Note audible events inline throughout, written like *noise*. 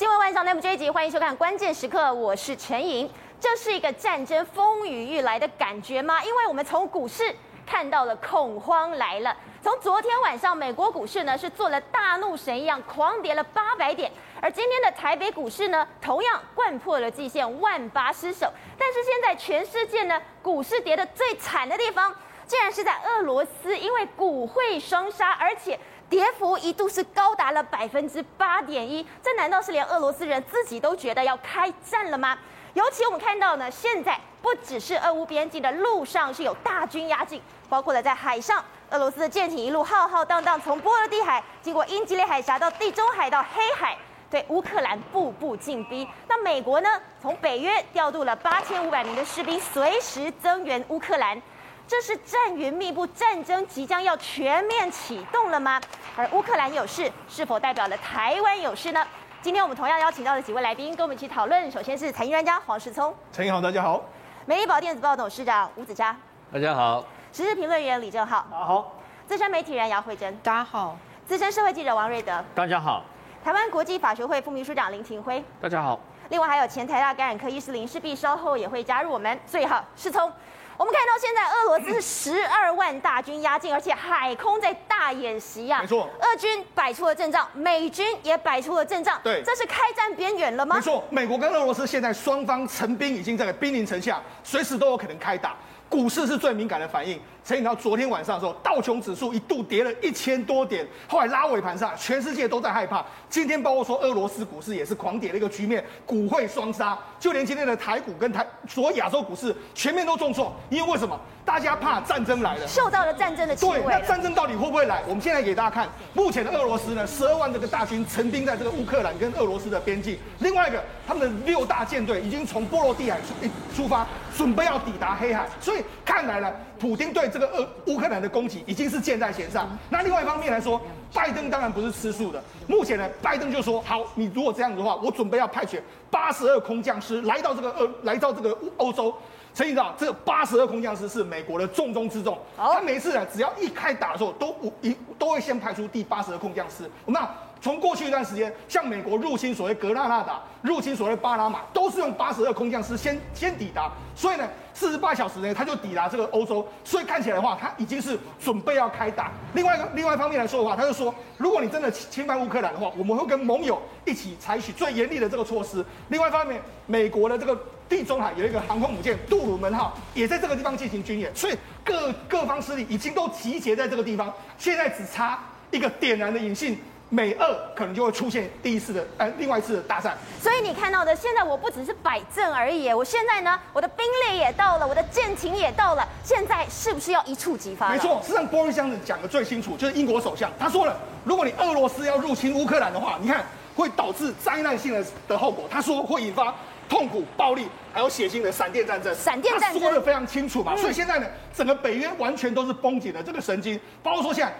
新闻晚上内幕这一集，欢迎收看《关键时刻》，我是陈莹。这是一个战争风雨欲来的感觉吗？因为我们从股市看到了恐慌来了。从昨天晚上，美国股市呢是做了大怒神一样狂跌了八百点，而今天的台北股市呢，同样掼破了季线，万八失守。但是现在全世界呢，股市跌得最惨的地方，竟然是在俄罗斯，因为股汇双杀，而且。跌幅一度是高达了百分之八点一，这难道是连俄罗斯人自己都觉得要开战了吗？尤其我们看到呢，现在不只是俄乌边境的路上是有大军压境，包括了在海上，俄罗斯的舰艇一路浩浩荡荡从波罗的海经过英吉利海峡到地中海到黑海，对乌克兰步步进逼。那美国呢，从北约调度了八千五百名的士兵，随时增援乌克兰。这是战云密布，战争即将要全面启动了吗？而乌克兰有事，是否代表了台湾有事呢？今天我们同样邀请到了几位来宾，跟我们一起讨论。首先是财经专家黄世聪，陈莹好，大家好。美丽宝电子报董事长吴子嘉，大家好。时事评论员李正浩，大家好。资深媒体人姚慧珍，大家好。资深社会记者王瑞德，大家好。台湾国际法学会副秘书长林廷辉，大家好。另外还有前台大感染科医师林世璧，稍后也会加入我们。最好世聪。我们看到现在俄罗斯是十二万大军压境，而且海空在大演习呀。没错，俄军摆出了阵仗，美军也摆出了阵仗。对，这是开战边缘了吗？没错，美国跟俄罗斯现在双方成兵已经在兵临城下，随时都有可能开打。股市是最敏感的反应。所以你到昨天晚上的时候，道琼指数一度跌了一千多点，后来拉尾盘上，全世界都在害怕。今天包括说俄罗斯股市也是狂跌的一个局面，股汇双杀，就连今天的台股跟台所有亚洲股市全面都重挫。因为为什么？大家怕战争来了，受到了战争的气味。对，那战争到底会不会来？我们现在给大家看，目前的俄罗斯呢，十二万这个大军陈兵在这个乌克兰跟俄罗斯的边境。另外一个，他们的六大舰队已经从波罗的海出出发，准备要抵达黑海。所以看来呢，普京对这个俄乌克兰的攻击已经是箭在弦上。那另外一方面来说，拜登当然不是吃素的。目前呢，拜登就说：好，你如果这样子的话，我准备要派遣八十二空降师来到这个俄，来到这个欧洲。陈议长，这八十二空降师是美国的重中之重。他每次呢，只要一开打的时候，都一都会先派出第八十二空降师。那从过去一段时间，像美国入侵所谓格拉纳达、入侵所谓巴拿马，都是用八十二空降师先先抵达。所以呢，四十八小时内他就抵达这个欧洲。所以看起来的话，他已经是准备要开打。另外一个另外一方面来说的话，他就说，如果你真的侵犯乌克兰的话，我们会跟盟友一起采取最严厉的这个措施。另外一方面，美国的这个地中海有一个航空母舰杜鲁门号也在这个地方进行军演，所以各各方势力已经都集结在这个地方，现在只差一个点燃的引信。美俄可能就会出现第一次的，呃，另外一次的大战。所以你看到的，现在我不只是摆阵而已，我现在呢，我的兵力也到了，我的舰艇也到了，现在是不是要一触即发？没错，实际上波瑞箱子讲的最清楚，就是英国首相他说了，如果你俄罗斯要入侵乌克兰的话，你看会导致灾难性的的后果，他说会引发痛苦、暴力，还有血腥的闪电战争。闪电战争他说的非常清楚嘛，所以现在呢，整个北约完全都是绷紧了这个神经，包括说现在。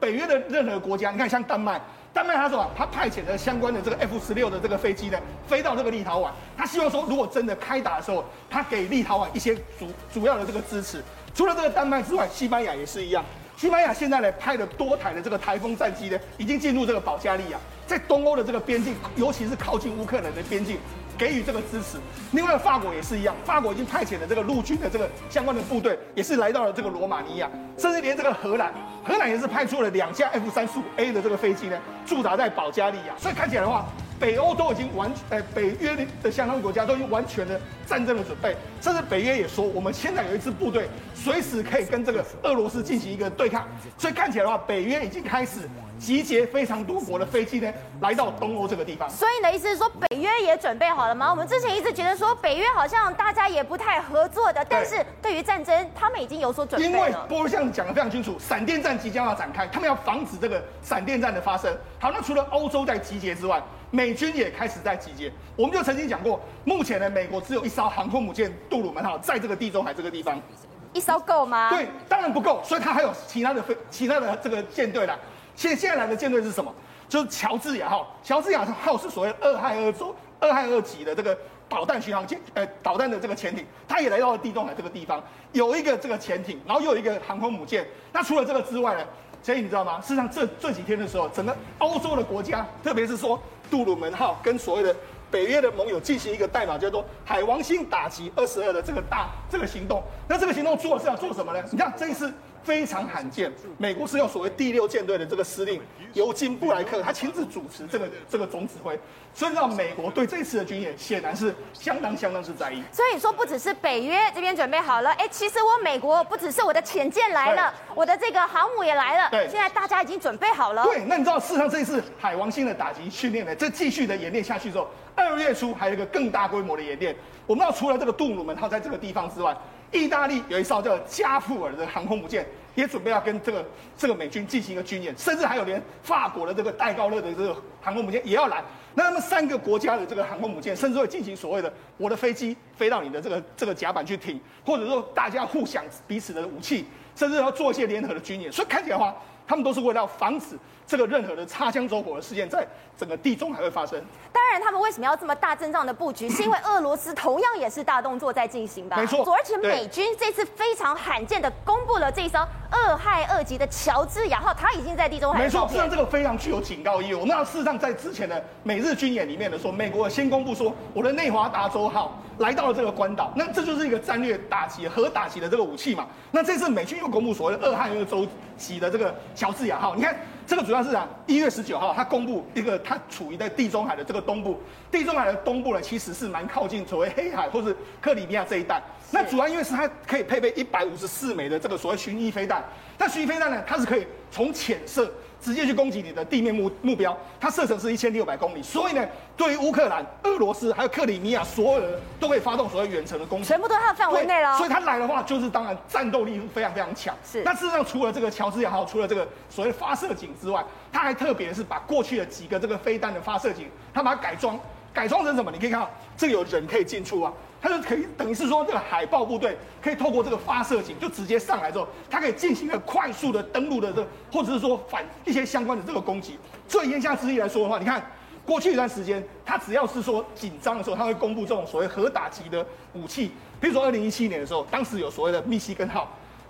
北约的任何国家，你看像丹麦，丹麦他说啊他派遣了相关的这个 F 十六的这个飞机呢，飞到这个立陶宛，他希望说如果真的开打的时候，他给立陶宛一些主主要的这个支持。除了这个丹麦之外，西班牙也是一样。西班牙现在呢派了多台的这个台风战机呢，已经进入这个保加利亚，在东欧的这个边境，尤其是靠近乌克兰的边境。给予这个支持，另外法国也是一样，法国已经派遣了这个陆军的这个相关的部队，也是来到了这个罗马尼亚，甚至连这个荷兰，荷兰也是派出了两架 F 三十五 A 的这个飞机呢，驻扎在保加利亚。所以看起来的话，北欧都已经完，呃，北约的相当国家都已经完全的战争的准备，甚至北约也说，我们现在有一支部队，随时可以跟这个俄罗斯进行一个对抗。所以看起来的话，北约已经开始。集结非常多国的飞机呢，来到东欧这个地方。所以你的意思是说，北约也准备好了吗？我们之前一直觉得说，北约好像大家也不太合作的，但是对于战争，他们已经有所准备了。因为波罗像讲的非常清楚，闪电战即将要展开，他们要防止这个闪电战的发生。好，那除了欧洲在集结之外，美军也开始在集结。我们就曾经讲过，目前呢，美国只有一艘航空母舰杜鲁门号在这个地中海这个地方，一艘够吗？对，当然不够，所以它还有其他的飞、其他的这个舰队啦。现现在来的舰队是什么？就是乔治亚号。乔治亚号是所谓二亥二州二亥二级的这个导弹巡航舰，呃，导弹的这个潜艇，它也来到了地中海这个地方，有一个这个潜艇，然后又有一个航空母舰。那除了这个之外呢？所以你知道吗？事实上这这几天的时候，整个欧洲的国家，特别是说杜鲁门号跟所谓的北约的盟友进行一个代码叫做“海王星打击二十二”的这个大这个行动。那这个行动做是要做什么呢？你看这一次。非常罕见，美国是用所谓第六舰队的这个司令尤金布莱克，他亲自主持这个这个总指挥，所以让美国对这次的军演显然是相当相当之在意。所以说，不只是北约这边准备好了，哎，其实我美国不只是我的潜舰来了，我的这个航母也来了，对，现在大家已经准备好了。对，那你知道，事实上这一次海王星的打击训练呢，这继续的演练下去之后，二月初还有一个更大规模的演练。我们要除了这个杜鲁门号在这个地方之外，意大利有一艘叫加富尔的航空母舰。也准备要跟这个这个美军进行一个军演，甚至还有连法国的这个戴高乐的这个航空母舰也要来。那他们三个国家的这个航空母舰，甚至会进行所谓的我的飞机飞到你的这个这个甲板去停，或者说大家互相彼此的武器，甚至要做一些联合的军演。所以看起来的话，他们都是为了要防止这个任何的擦枪走火的事件在整个地中海会发生。当然，他们为什么要这么大阵仗的布局？是因为俄罗斯同样也是大动作在进行吧？没错。而且美军这次非常罕见的公布了这一艘俄亥二级的乔治亚号，它已经在地中海。没错，实际上这个非常具有警告意义。我们要事实上在之前的美日军演里面的时候，美国先公布说我的内华达州号来到了这个关岛，那这就是一个战略打击、核打击的这个武器嘛。那这次美军又公布所谓的俄亥俄州级的这个乔治亚号，你看。这个主要是啊，一月十九号，它公布一个，它处于在地中海的这个东部，地中海的东部呢，其实是蛮靠近所谓黑海或是克里米亚这一带。那主要因为是它可以配备一百五十四枚的这个所谓巡弋飞弹，但巡弋飞弹呢，它是可以从浅射。直接去攻击你的地面目目标，它射程是一千六百公里，所以呢，对于乌克兰、俄罗斯还有克里米亚所有人都可以发动所谓远程的攻击，全部都在它的范围内了。所以它来的话，就是当然战斗力非常非常强。是。那事实上，除了这个乔治亚号，除了这个所谓发射井之外，它还特别是把过去的几个这个飞弹的发射井，它把它改装，改装成什么？你可以看到，这里有人可以进出啊。它就可以等于是说，这个海豹部队可以透过这个发射井，就直接上来之后，它可以进行一个快速的登陆的这个，或者是说反一些相关的这个攻击。最言下之意来说的话，你看过去一段时间，它只要是说紧张的时候，它会公布这种所谓核打击的武器。比如说二零一七年的时候，当时有所谓的密西根号；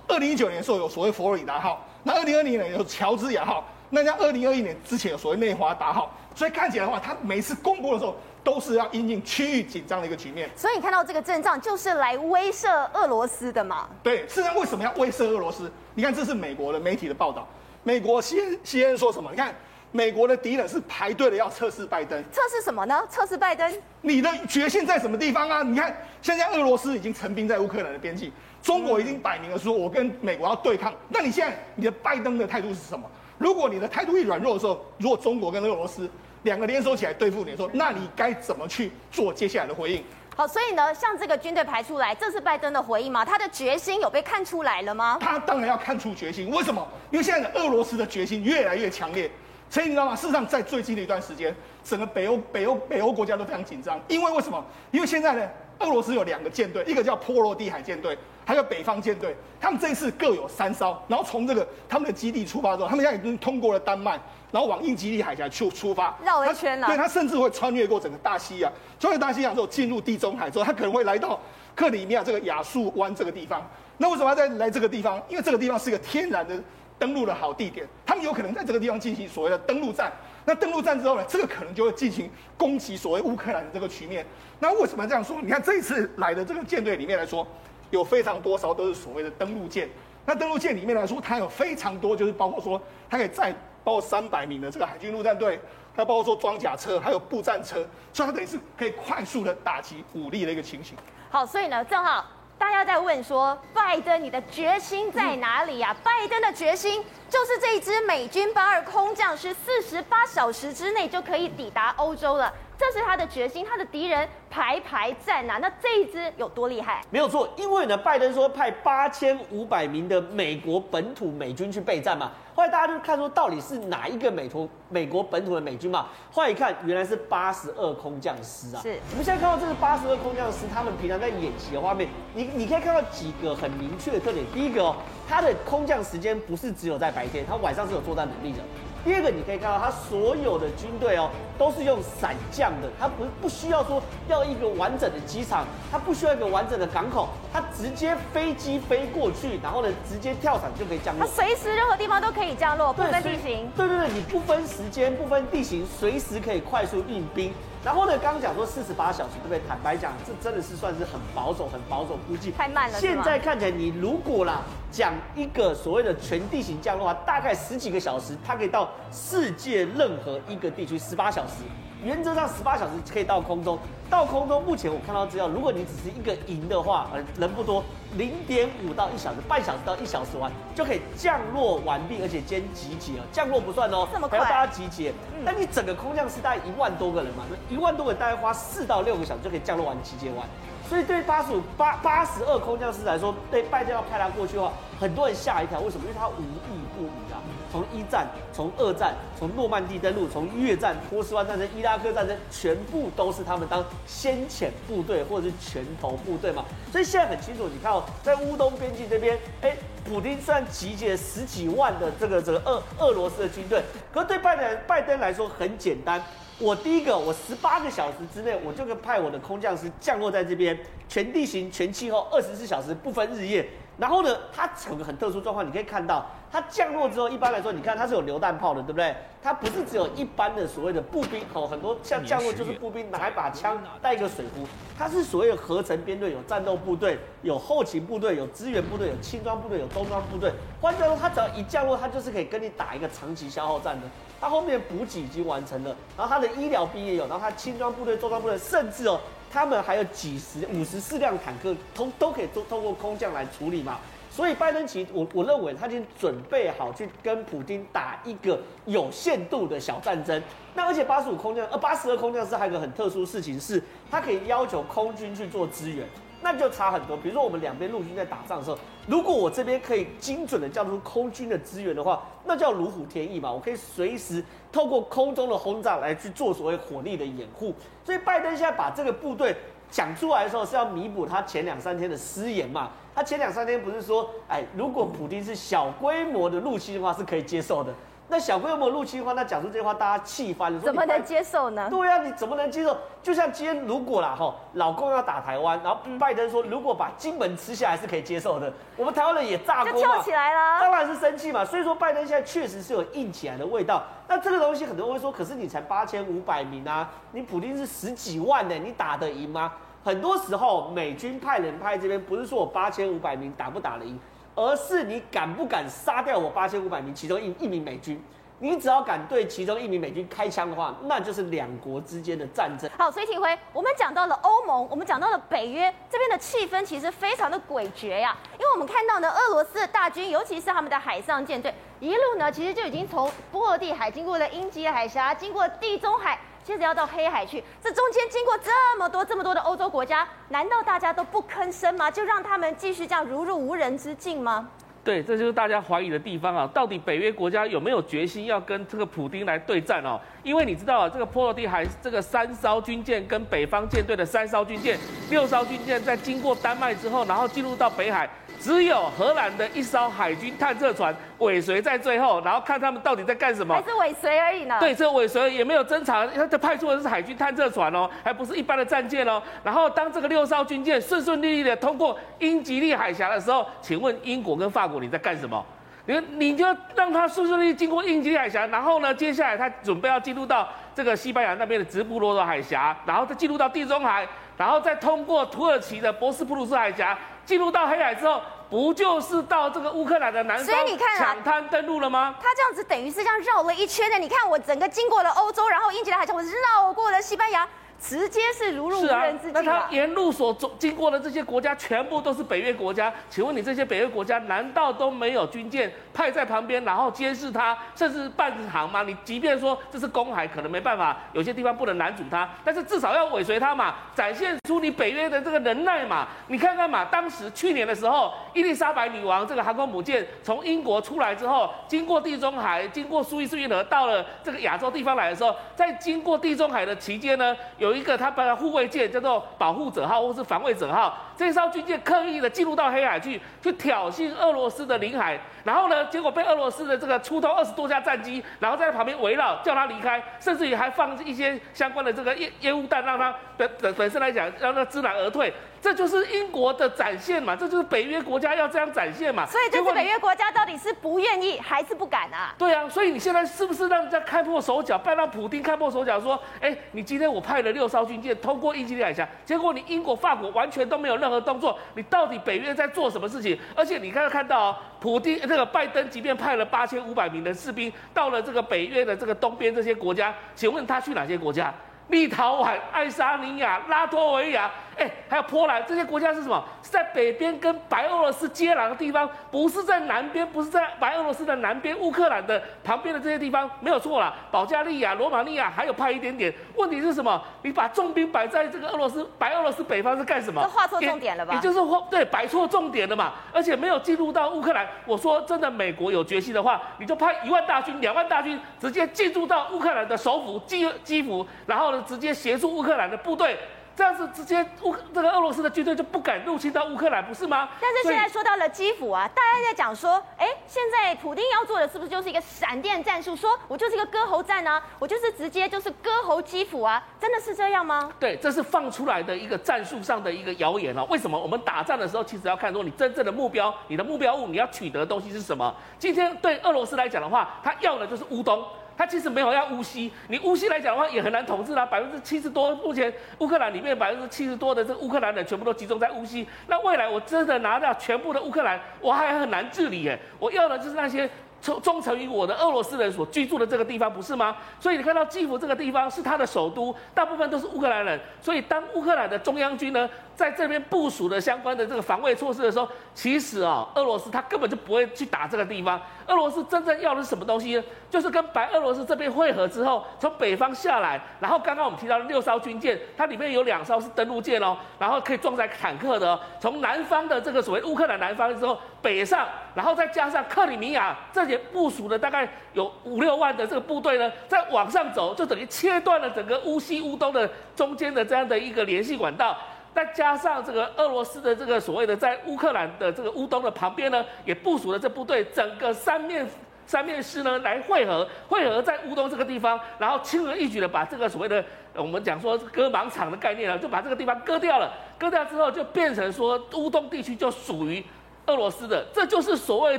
二零一九年的时候有所谓佛罗里达号；那二零二零年有乔治亚号；那在二零二一年之前有所谓内华达号。所以看起来的话，它每次公布的时候。都是要因应区域紧张的一个局面，所以你看到这个阵仗就是来威慑俄罗斯的嘛？对，事实上为什么要威慑俄罗斯？你看这是美国的媒体的报道，美国 CNN 说什么？你看美国的敌人是排队的要测试拜登，测试什么呢？测试拜登，你的决心在什么地方啊？你看现在俄罗斯已经成兵在乌克兰的边境，中国已经摆明了说我跟美国要对抗，那你现在你的拜登的态度是什么？如果你的态度一软弱的时候，如果中国跟俄罗斯。两个联手起来对付你，说那你该怎么去做接下来的回应？好，所以呢，像这个军队排出来，这是拜登的回应吗？他的决心有被看出来了吗？他当然要看出决心，为什么？因为现在的俄罗斯的决心越来越强烈。所以你知道吗？事实上，在最近的一段时间，整个北欧、北欧、北欧国家都非常紧张，因为为什么？因为现在呢，俄罗斯有两个舰队，一个叫波罗的海舰队，还有北方舰队，他们这一次各有三艘，然后从这个他们的基地出发之后，他们现在已经通过了丹麦。然后往英吉利海峡去出发，绕了一圈了。对，他甚至会穿越过整个大西洋，穿越大西洋之后进入地中海之后，他可能会来到克里米亚这个亚速湾这个地方。那为什么要在来这个地方？因为这个地方是一个天然的登陆的好地点，他们有可能在这个地方进行所谓的登陆战。那登陆战之后呢，这个可能就会进行攻击所谓乌克兰的这个局面。那为什么这样说？你看这一次来的这个舰队里面来说，有非常多艘都是所谓的登陆舰。那登陆舰里面来说，它有非常多，就是包括说它可以载。包括三百名的这个海军陆战队，它包括说装甲车，还有步战车，所以它等于是可以快速的打击武力的一个情形。好，所以呢，正好大家在问说，拜登你的决心在哪里呀、拜登的决心就是这一支美军八二空降师，四十八小时之内就可以抵达欧洲了。这是他的决心，他的敌人排排站呐、啊。那这一支有多厉害？没有错，因为呢，拜登说派八千五百名的美国本土美军去备战嘛。后来大家就看说，到底是哪一个美国美国本土的美军嘛？后来一看，原来是八十二空降师啊。是。我们现在看到这是八十二空降师，他们平常在演习的画面，你你可以看到几个很明确的特点。第一个哦，他的空降时间不是只有在白天，他晚上是有作战能力的。第二个，你可以看到它所有的军队哦，都是用伞降的，它不不需要说要一个完整的机场，它不需要一个完整的港口，它直接飞机飞过去，然后呢，直接跳伞就可以降落。它随时任何地方都可以降落，不分地形。对对对，你不分时间，不分地形，随时可以快速运兵。然后呢，刚刚讲说四十八小时，对不对？坦白讲，这真的是算是很保守、很保守估计。太慢了。现在看起来，你如果啦讲一个所谓的全地形降落的话，大概十几个小时，它可以到世界任何一个地区十八小时。原则上十八小时可以到空中，到空中目前我看到资料，如果你只是一个营的话，呃，人不多，零点五到一小时，半小时到一小时完就可以降落完毕，而且兼集结哦，降落不算哦，这么快，还要大家集结。那、嗯、你整个空降师大概一万多个人嘛，那一万多个人大概花四到六个小时就可以降落完集结完。所以对八十五八八十二空降师来说，对拜登要派他过去的话，很多人吓一跳。为什么？因为他无意不语啊。从一战、从二战、从诺曼底登陆、从越战、波斯湾战争、伊拉克战争，全部都是他们当先遣部队或者是拳头部队嘛。所以现在很清楚，你看哦，在乌东边境这边，哎，普丁虽然集结了十几万的这个这个俄俄罗斯的军队，可是对拜登拜登来说很简单。我第一个，我十八个小时之内，我就可以派我的空降师降落在这边，全地形、全气候，二十四小时不分日夜。然后呢，它有个很特殊状况，你可以看到。它降落之后，一般来说，你看它是有榴弹炮的，对不对？它不是只有一般的所谓的步兵，哦，很多像降落就是步兵拿一把枪，带一个水壶。它是所谓合成编队，有战斗部队，有后勤部队，有支援部队，有轻装部队，有中装部队。换句话说，它只要一降落，它就是可以跟你打一个长期消耗战的。它后面补给已经完成了，然后它的医疗兵也有，然后它轻装部队、重装部队，甚至哦，他们还有几十、五十四辆坦克，通都可以都通过空降来处理嘛。所以拜登其实我我认为他已经准备好去跟普京打一个有限度的小战争。那而且八十五空降呃八十二空降师还有个很特殊的事情是，他可以要求空军去做支援，那就差很多。比如说我们两边陆军在打仗的时候，如果我这边可以精准的叫出空军的支援的话，那叫如虎添翼嘛。我可以随时透过空中的轰炸来去做所谓火力的掩护。所以拜登现在把这个部队讲出来的时候，是要弥补他前两三天的失言嘛。他前两三天不是说，哎，如果普丁是小规模的入侵的话，是可以接受的。那小规模入侵的话，那讲出这些话，大家气翻了。怎么能接受呢？对呀、啊，你怎么能接受？就像今天如果啦，哈，老公要打台湾，然后拜登说，如果把金门吃下来是可以接受的，我们台湾人也炸锅嘛，就跳起来了，当然是生气嘛。所以说，拜登现在确实是有硬起来的味道。那这个东西很多人会说，可是你才八千五百名啊，你普京是十几万呢，你打得赢吗？很多时候，美军派人派这边，不是说我八千五百名打不打得赢，而是你敢不敢杀掉我八千五百名其中一一名美军。你只要敢对其中一名美军开枪的话，那就是两国之间的战争。好，所以廷辉，我们讲到了欧盟，我们讲到了北约这边的气氛，其实非常的诡谲呀。因为我们看到呢，俄罗斯的大军，尤其是他们的海上舰队，一路呢，其实就已经从波罗的海经过了英吉利海峡，经过地中海。接着要到黑海去，这中间经过这么多这么多的欧洲国家，难道大家都不吭声吗？就让他们继续这样如入无人之境吗？对，这就是大家怀疑的地方啊！到底北约国家有没有决心要跟这个普丁来对战哦？因为你知道啊，这个波罗的海这个三艘军舰跟北方舰队的三艘军舰、六艘军舰在经过丹麦之后，然后进入到北海。只有荷兰的一艘海军探测船尾随在最后，然后看他们到底在干什么？还是尾随而已呢？对，这尾随也没有侦查，他这派出的是海军探测船哦，还不是一般的战舰哦。然后当这个六艘军舰顺顺利利的通过英吉利海峡的时候，请问英国跟法国你在干什么？你你就让他顺顺利利经过英吉利海峡，然后呢，接下来他准备要进入到这个西班牙那边的直布罗陀海峡，然后再进入到地中海，然后再通过土耳其的博斯普鲁斯海峡。进入到黑海之后，不就是到这个乌克兰的南方抢滩登陆了吗？他这样子等于是这样绕了一圈的。你看，我整个经过了欧洲，然后英吉利海峡，我绕过了西班牙。直接是如入无人之境。那他沿路所走经过的这些国家，全部都是北约国家。请问你这些北约国家难道都没有军舰派在旁边，然后监视他，甚至伴航吗？你即便说这是公海，可能没办法，有些地方不能拦阻他，但是至少要尾随他嘛，展现出你北约的这个能耐嘛。你看看嘛，当时去年的时候，伊丽莎白女王这个航空母舰从英国出来之后，经过地中海，经过苏伊士运河，到了这个亚洲地方来的时候，在经过地中海的期间呢，有。有一个他把护卫舰叫做保护者号或是防卫者号，这艘军舰刻意的进入到黑海去，去挑衅俄罗斯的领海，然后呢，结果被俄罗斯的这个出动二十多架战机，然后在旁边围绕，叫他离开，甚至于还放一些相关的这个烟烟雾弹，让他本本本身来讲让他知难而退。这就是英国的展现嘛，这就是北约国家要这样展现嘛。所以这次北约国家到底是不愿意还是不敢啊？对啊，所以你现在是不是让人家看破手脚，拜让普丁看破手脚，说，哎，你今天我派了六艘军舰通过英吉利海峡，结果你英国、法国完全都没有任何动作，你到底北约在做什么事情？而且你刚刚看到，普丁这个拜登即便派了八千五百名的士兵到了这个北约的这个东边这些国家，请问他去哪些国家？立陶宛、爱沙尼亚、拉脱维亚。哎，还有波兰这些国家是什么？是在北边跟白俄罗斯接壤的地方，不是在南边，不是在白俄罗斯的南边，乌克兰的旁边的这些地方没有错啦。保加利亚、罗马尼亚还有派一点点。问题是什么？你把重兵摆在这个俄罗斯、白俄罗斯北方是干什么？都画错重点了吧？也就是画，对，摆错重点了嘛。而且没有进入到乌克兰。我说真的，美国有决心的话，你就派一万大军、两万大军直接进入到乌克兰的首府基基辅，然后呢，直接协助乌克兰的部队。这样子直接乌这个俄罗斯的军队就不敢入侵到乌克兰，不是吗？但是现在说到了基辅啊，大家在讲说，哎，现在普丁要做的是不是就是一个闪电战术？说我就是一个割喉战啊，我就是直接就是割喉基辅啊，真的是这样吗？对，这是放出来的一个战术上的一个谣言啊。为什么？我们打仗的时候其实要看说你真正的目标，你的目标物，你要取得的东西是什么？今天对俄罗斯来讲的话，他要的就是乌东。他其实没有要乌西，你乌西来讲的话也很难统治啦。百分之七十多，目前乌克兰里面百分之七十多的这个乌克兰人全部都集中在乌西。那未来我真的拿到全部的乌克兰，我还很难治理耶。我要的就是那些忠忠诚于我的俄罗斯人所居住的这个地方，不是吗？所以你看到基辅这个地方是他的首都，大部分都是乌克兰人。所以当乌克兰的中央军呢，在这边部署的相关的这个防卫措施的时候，其实啊，俄罗斯他根本就不会去打这个地方。俄罗斯真正要的是什么东西呢？就是跟白俄罗斯这边会合之后，从北方下来，然后刚刚我们提到的六艘军舰，它里面有两艘是登陆舰哦，然后可以装载坦克的。从南方的这个所谓乌克兰南方之后北上，然后再加上克里米亚这些部署的大概有五六万的这个部队呢，再往上走，就等于切断了整个乌西乌东的中间的这样的一个联系管道。再加上这个俄罗斯的这个所谓的在乌克兰的这个乌东的旁边呢，也部署了这部队，整个三面三面师呢来汇合，汇合在乌东这个地方，然后轻而易举的把这个所谓的我们讲说割盲肠的概念呢，就把这个地方割掉了。割掉之后，就变成说乌东地区就属于俄罗斯的，这就是所谓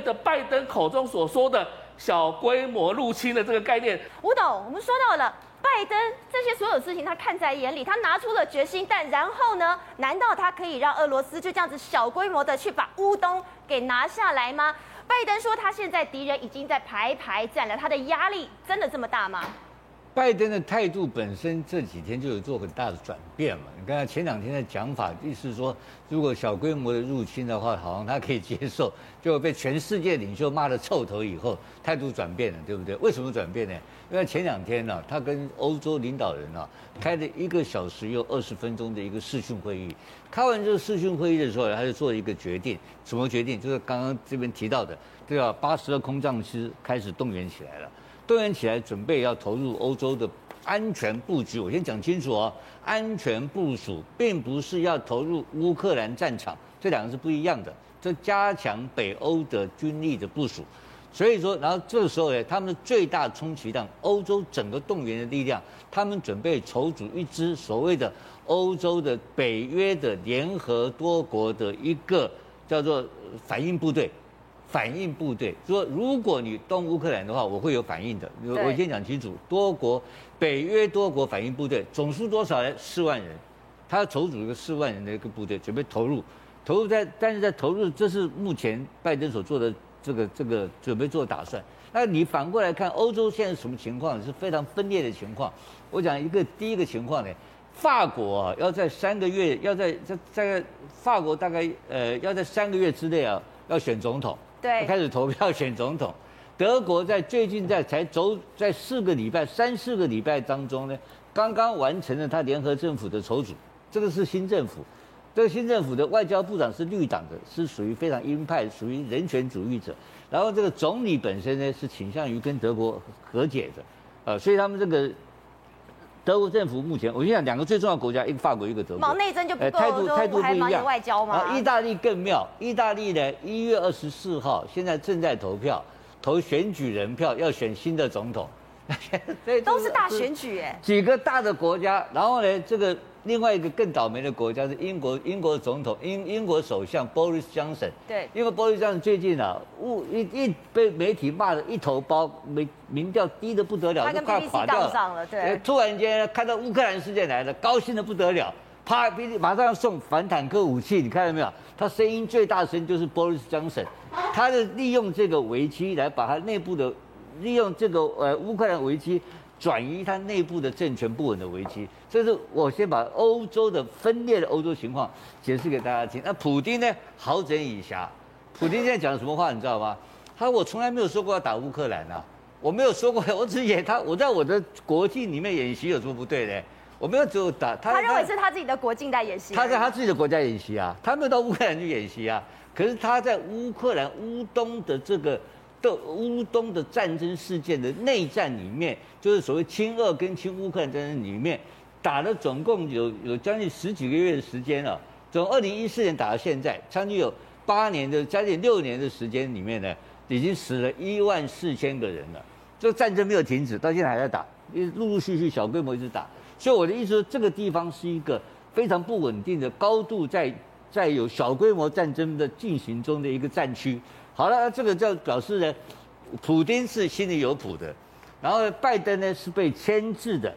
的拜登口中所说的小规模入侵的这个概念。吴董，我们说到了。拜登这些所有事情，他看在眼里，他拿出了决心，但然后呢？难道他可以让俄罗斯就这样子小规模的去把乌东给拿下来吗？拜登说，他现在敌人已经在排排站了，他的压力真的这么大吗？拜登的态度本身这几天就有做很大的转变嘛？你看前两天的讲法，意思是说，如果小规模的入侵的话，好像他可以接受，就被全世界领袖骂得臭头以后，态度转变了，对不对？为什么转变呢？*laughs* 因为前两天呢、他跟欧洲领导人啊开了一个小时又二十分钟的一个视讯会议，开完这个视讯会议的时候，他就做了一个决定，什么决定？就是刚刚这边提到的，对吧？八十二空降师开始动员起来了。动员起来，准备要投入欧洲的安全布局。我先讲清楚哦，安全部署并不是要投入乌克兰战场，这两个是不一样的。这加强北欧的军力的部署。所以说，然后这个时候呢，他们的最大充其量，欧洲整个动员的力量，他们准备筹组一支所谓的欧洲的北约的联合多国的一个叫做反应部队。反应部队说：“如果你动乌克兰的话，我会有反应的。我我先讲清楚，多国北约多国反应部队总数多少呢？四万人，他要筹组一个四万人的一个部队，准备投入，投入在，但是在投入，这是目前拜登所做的这个这个准备做的打算。那你反过来看，欧洲现在什么情况？是非常分裂的情况。我讲一个第一个情况呢，法国啊，要在三个月，要在在在法国大概呃要在三个月之内啊，要选总统。”对，开始投票选总统。*laughs* 德国在最近在才走在四个礼拜、三四个礼拜当中呢，刚刚完成了他联合政府的筹组。这个是新政府，这个新政府的外交部长是绿党的，是属于非常鹰派，属于人权主义者。然后这个总理本身呢是倾向于跟德国和解的，呃，所以他们这个德国政府目前，我跟你讲，两个最重要的国家，一个法国，一个德国，忙内政就不够，态度态度不一样。外交嘛。意大利更妙，意大利呢，一月二十四号现在正在投票，投选举人票，要选新的总统。*laughs* 都是大选举哎，几个大的国家，然后呢，这个另外一个更倒霉的国家是英国，英国总统英英国首相 Boris Johnson。对，因为 Boris Johnson 最近啊，误一一被媒体骂的一头包，民民调低的不得了，都快垮掉了。对，突然间看到乌克兰事件来了，高兴的不得了，啪，马上要送反坦克武器，你看到没有？他声音最大声就是 Boris Johnson，他的利用这个危机来把他内部的。利用这个呃乌克兰危机转移他内部的政权不稳的危机，这是我先把欧洲的分裂的欧洲情况解释给大家听。那普丁呢，好整以暇。普丁现在讲什么话你知道吗？他说我从来没有说过要打乌克兰啊，我没有说过，*laughs* 我只演他，我在我的国境里面演习有什么不对呢？我没有只有打他。他认为是他自己的国境在演习。他在他自己的国家演习啊，他没有到乌克兰去演习啊。可是他在乌克兰乌东的这个。的乌东的战争事件的内战里面，就是所谓亲俄跟亲乌克兰战争里面，打了总共有有将近十几个月的时间了。从二零一四年打到现在，将近有八年的将近六年的时间里面呢，已经死了一万四千个人了。这个战争没有停止，到现在还在打，陆陆续续小规模一直打。所以我的意思说，这个地方是一个非常不稳定的、高度在在有小规模战争的进行中的一个战区。好了，这个就表示呢，普丁是心里有谱的，然后拜登呢是被牵制的，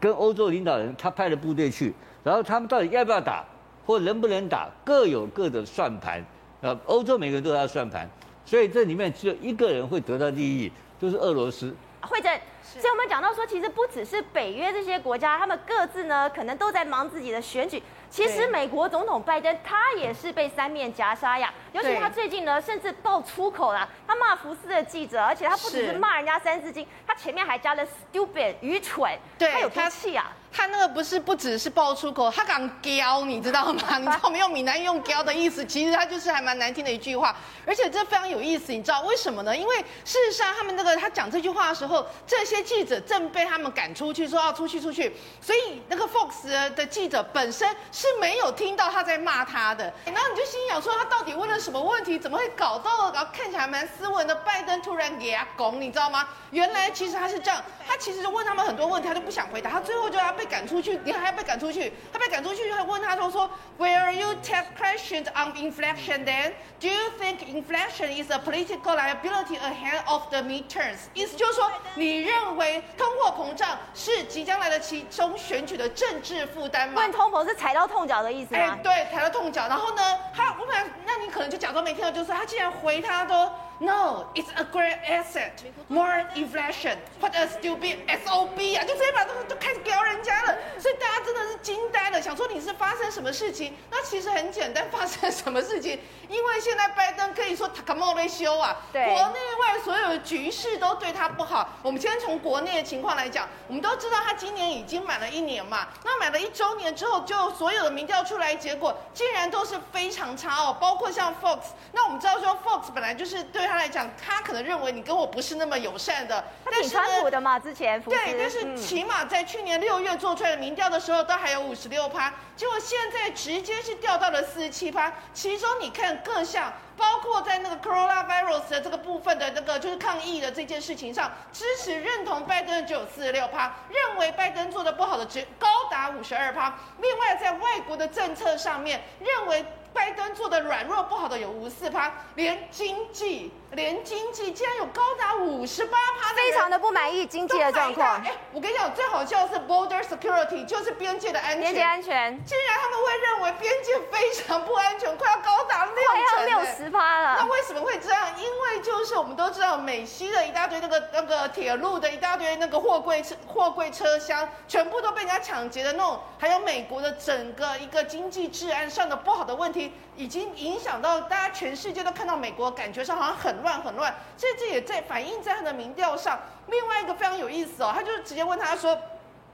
跟欧洲领导人他派了部队去，然后他们到底要不要打，或能不能打，各有各的算盘。呃，欧洲每个人都要算盘，所以这里面只有一个人会得到利益，就是俄罗斯。会在，所以我们讲到说，其实不只是北约这些国家，他们各自呢可能都在忙自己的选举。其实美国总统拜登他也是被三面夹杀呀，尤其他最近呢，甚至爆粗口啦，他骂福斯的记者，而且他不只是骂人家三字经，他前面还加了 stupid 愚蠢，对，他有多气啊？他那个不是不只是爆粗口，他敢飙，你知道吗？*laughs* 你知道没有？闽南用飙的意思，其实他就是还蛮难听的一句话，而且这非常有意思，你知道为什么呢？因为事实上他们那个他讲这句话的时候，这些记者正被他们赶出去，说要出去出去，所以那个 Fox 的记者本身是没有听到他在骂他的，然后你就心想说他到底问了什么问题？怎么会搞到然后看起来蛮斯文的拜登突然给他拱，你知道吗？原来其实他是这样，他其实问他们很多问题，他就不想回答，他最后就要。被赶出去，你还要被赶出去？他被赶出去，还问他说说，Will you take questions on inflation? Then do you think inflation is a political liability ahead of the midterms？意思就是说，你认为通货膨胀是即将来的其中选举的政治负担吗？问通膨是踩到痛脚的意思吗？哎，对，踩到痛脚。然后呢，他我本来，那你可能就假装没听到，就是他竟然回他说。No, it's a great asset. More inflation. What a stupid SOB 啊！就直接把这个就开始屌人家了，所以大家真的是惊呆了，想说你是发生什么事情？那其实很简单，*laughs* 发生什么事情？因为现在拜登可以说他莫雷修啊，对，国内外所有的局势都对他不好。我们先从国内的情况来讲，我们都知道他今年已经满了一年嘛，那满了一周年之后，就所有的民调出来，结果竟然都是非常差哦，包括像 Fox。那我们知道说 Fox 本来就是对。他来讲，他可能认为你跟我不是那么友善的，他挺川普的嘛，之前对，但是起码在去年六月做出来的民调的时候，都还有五十六趴，结果现在直接是掉到了四十七趴。其中你看各项，包括在那个 coronavirus 的这个部分的那个就是抗疫的这件事情上，支持认同拜登的只有四十六趴，认为拜登做的不好的只高达五十二趴。另外在外国的政策上面，认为。拜登做的软弱不好的有五四趴，连经济，连经济竟然有高达五十八趴，非常的不满意经济的状况。哎，我跟你讲，最好笑的是 border security，就是边界的安全。边界安全，竟然他们会认为边界非常不安全，快要高达六成，六十趴了。那为什么会这样？因为就是我们都知道，美西的一大堆那个那个铁路的一大堆那个货柜车货柜车厢，全部都被人家抢劫的那种，还有美国的整个一个经济治安上的不好的问题。已经影响到大家，全世界都看到美国，感觉上好像很乱很乱，所以这也在反映在他的民调上。另外一个非常有意思哦，他就是直接问他说：“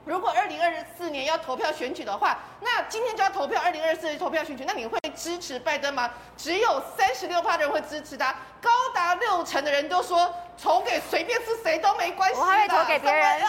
如果二零二四年要投票选举的话，那今天就要投票二零二四年投票选举，那你会支持拜登吗？”只有三十六趴的人会支持他，高达六成的人都说投给随便是谁都没关系，我还会投给别人。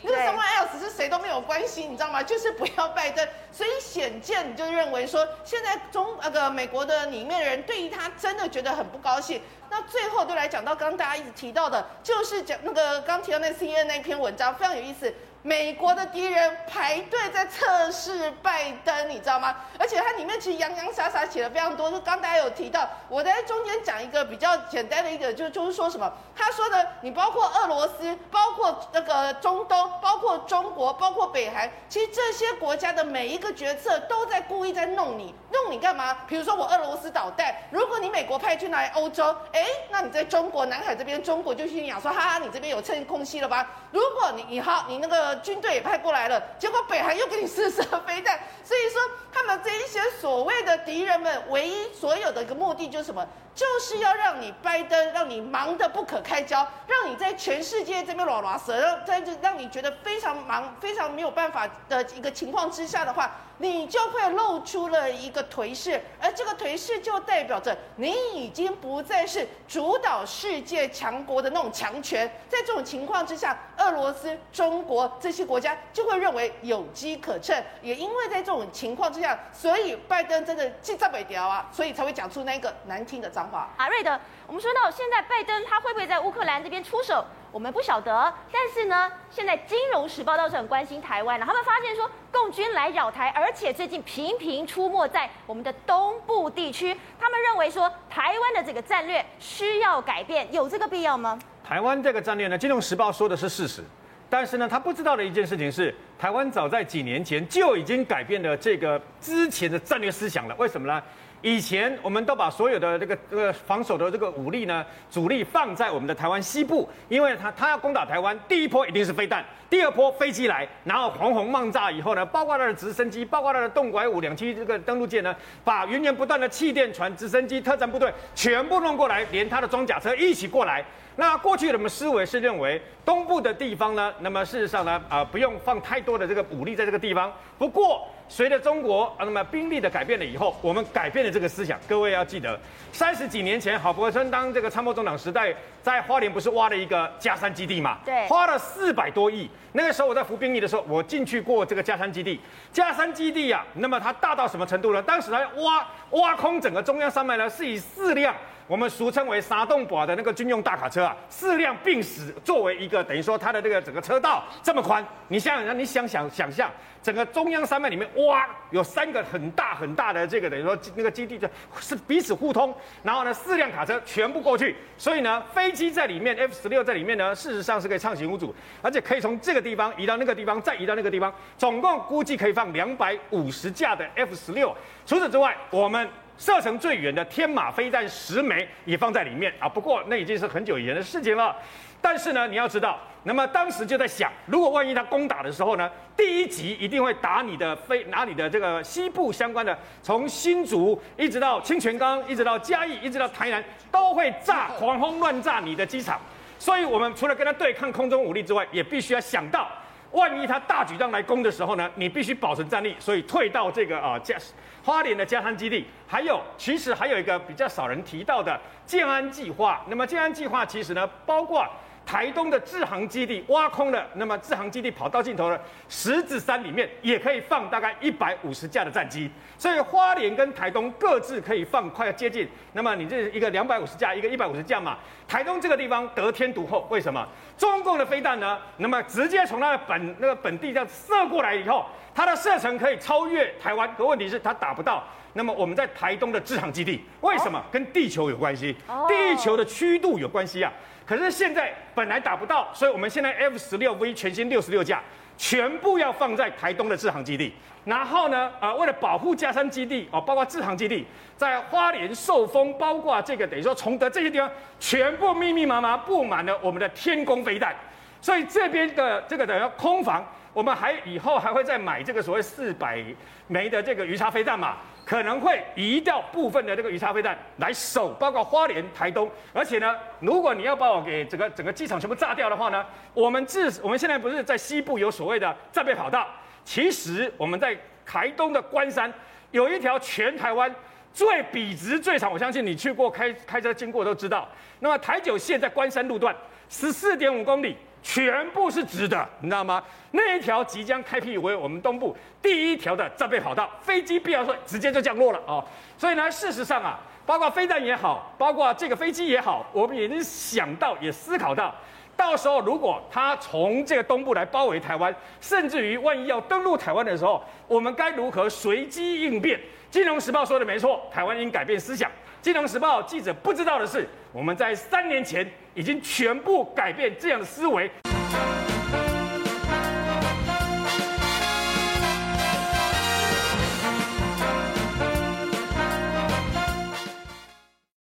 那个 someone else 是谁都没关系，你知道吗？就是不要拜登。所以显见你就认为说，现在中那个美国的里面的人对于他真的觉得很不高兴。那最后就来讲到刚刚大家一直提到的，就是讲那个刚提到那 CNN 那篇文章非常有意思。美国的敌人排队在测试拜登，你知道吗？而且它里面其实洋洋洒洒写了非常多。就刚大家有提到，我在中间讲一个比较简单的一个，就就是说什么？他说的，你包括俄罗斯，包括那个中东，包括中国，包括北韩，其实这些国家的每一个决策都在故意在弄你，弄你干嘛？比如说我俄罗斯导弹，如果你美国派去来欧洲，哎，那你在中国南海这边，中国就心想说，哈哈，你这边有趁空隙了吧？如果你你好，你那个。军队也派过来了，结果北韩又给你试射飞弹，所以说他们这一些所谓的敌人们，唯一所有的一个目的就是什么？就是要让你拜登，让你忙得不可开交，让你在全世界这边拉拉舌，让在这让你觉得非常忙、非常没有办法的一个情况之下的话，你就会露出了一个颓势，而这个颓势就代表着你已经不再是主导世界强国的那种强权。在这种情况之下，俄罗斯、中国这些国家就会认为有机可乘，也因为在这种情况之下，所以拜登真的气炸北调啊，所以才会讲出那个难听的脏话。阿瑞德，我们说到现在，拜登他会不会在乌克兰这边出手？我们不晓得。但是呢，现在《金融时报》倒是很关心台湾的，他们发现说，共军来扰台，而且最近频频出没在我们的东部地区。他们认为说，台湾的这个战略需要改变，有这个必要吗？台湾这个战略呢，《金融时报》说的是事实，但是呢，他不知道的一件事情是，台湾早在几年前就已经改变了这个之前的战略思想了。为什么呢？以前我们都把所有的这个这个防守的这个武力呢，主力放在我们的台湾西部，因为他他要攻打台湾，第一波一定是飞弹，第二波飞机来，然后红红轰炸以后呢，包括他的直升机，包括他的动拐五两栖这个登陆舰呢，把源源不断的气垫船、直升机、特战部队全部弄过来，连他的装甲车一起过来。那过去我们思维是认为东部的地方呢，那么事实上呢，啊、不用放太多的这个武力在这个地方。不过随着中国啊那么兵力的改变了以后，我们改变了这个思想。各位要记得，三十几年前郝柏村当这个参谋总长时代，在花莲不是挖了一个加山基地嘛？对，花了四百多亿。那个时候我在服兵役的时候，我进去过这个加山基地。加山基地呀、啊，那么它大到什么程度呢？当时它挖挖空整个中央山脉呢，是以四辆。我们俗称为“沙洞堡”的那个军用大卡车啊，四辆并驶作为一个等于说它的这个整个车道这么宽，你想想，你想想想象，整个中央山脉里面哇，有三个很大很大的这个等于说那个基地就是彼此互通，然后呢四辆卡车全部过去，所以呢飞机在里面，F 十六在里面呢，事实上是可以畅行无阻，而且可以从这个地方移到那个地方，再移到那个地方，总共估计可以放两百五十架的 F 十六。除此之外，我们。射程最远的天马飞弹十枚也放在里面啊，不过那已经是很久以前的事情了。但是呢，你要知道，那么当时就在想，如果万一他攻打的时候呢，第一集一定会打你的飞，拿你的这个西部相关的，从新竹一直到清泉岗，一直到嘉义，一直到台南，都会炸，狂轰乱炸你的机场。所以我们除了跟他对抗空中武力之外，也必须要想到。万一他大举仗来攻的时候呢，你必须保存战力，所以退到这个啊加花莲的加山基地，还有其实还有一个比较少人提到的建安计划。那么建安计划其实呢，包括。台东的制航基地挖空了，那么制航基地跑到尽头了石子山里面也可以放大概一百五十架的战机，所以花莲跟台东各自可以放快要接近。那么你这一个两百五十架，一个一百五十架嘛，台东这个地方得天独厚，为什么？中共的飞弹呢？那么直接从它的本那个本地这样射过来以后，它的射程可以超越台湾，可问题是它打不到。那么我们在台东的制航基地，为什么？跟地球有关系，地球的曲度有关系啊。可是现在本来打不到，所以我们现在 F 十六 V 全新六十六架，全部要放在台东的志航基地。然后呢，呃，为了保护架山基地哦，包括志航基地，在花莲受丰，包括这个等于说崇德这些地方，全部密密麻麻布满了我们的天宫飞弹。所以这边的这个等于空防，我们还以后还会再买这个所谓四百枚的这个鱼叉飞弹嘛。可能会移掉部分的这个鱼叉飞弹来守，包括花莲、台东。而且呢，如果你要把我给整个整个机场全部炸掉的话呢，我们自 *laughs* 我们现在不是在西部有所谓的战备跑道，其实我们在台东的关山有一条全台湾最笔直最长，我相信你去过开开车经过都知道。那么台九线在关山路段十四点五公里，全部是直的，你知道吗？那一条即将开辟为我们东部第一条的战备跑道，飞机必要说直接就降落了哦。所以呢，事实上啊，包括飞弹也好，包括这个飞机也好，我们已经想到，也思考到，到时候如果他从这个东部来包围台湾，甚至于万一要登陆台湾的时候，我们该如何随机应变？金融时报说的没错，台湾应改变思想。金融时报记者不知道的是，我们在三年前已经全部改变这样的思维。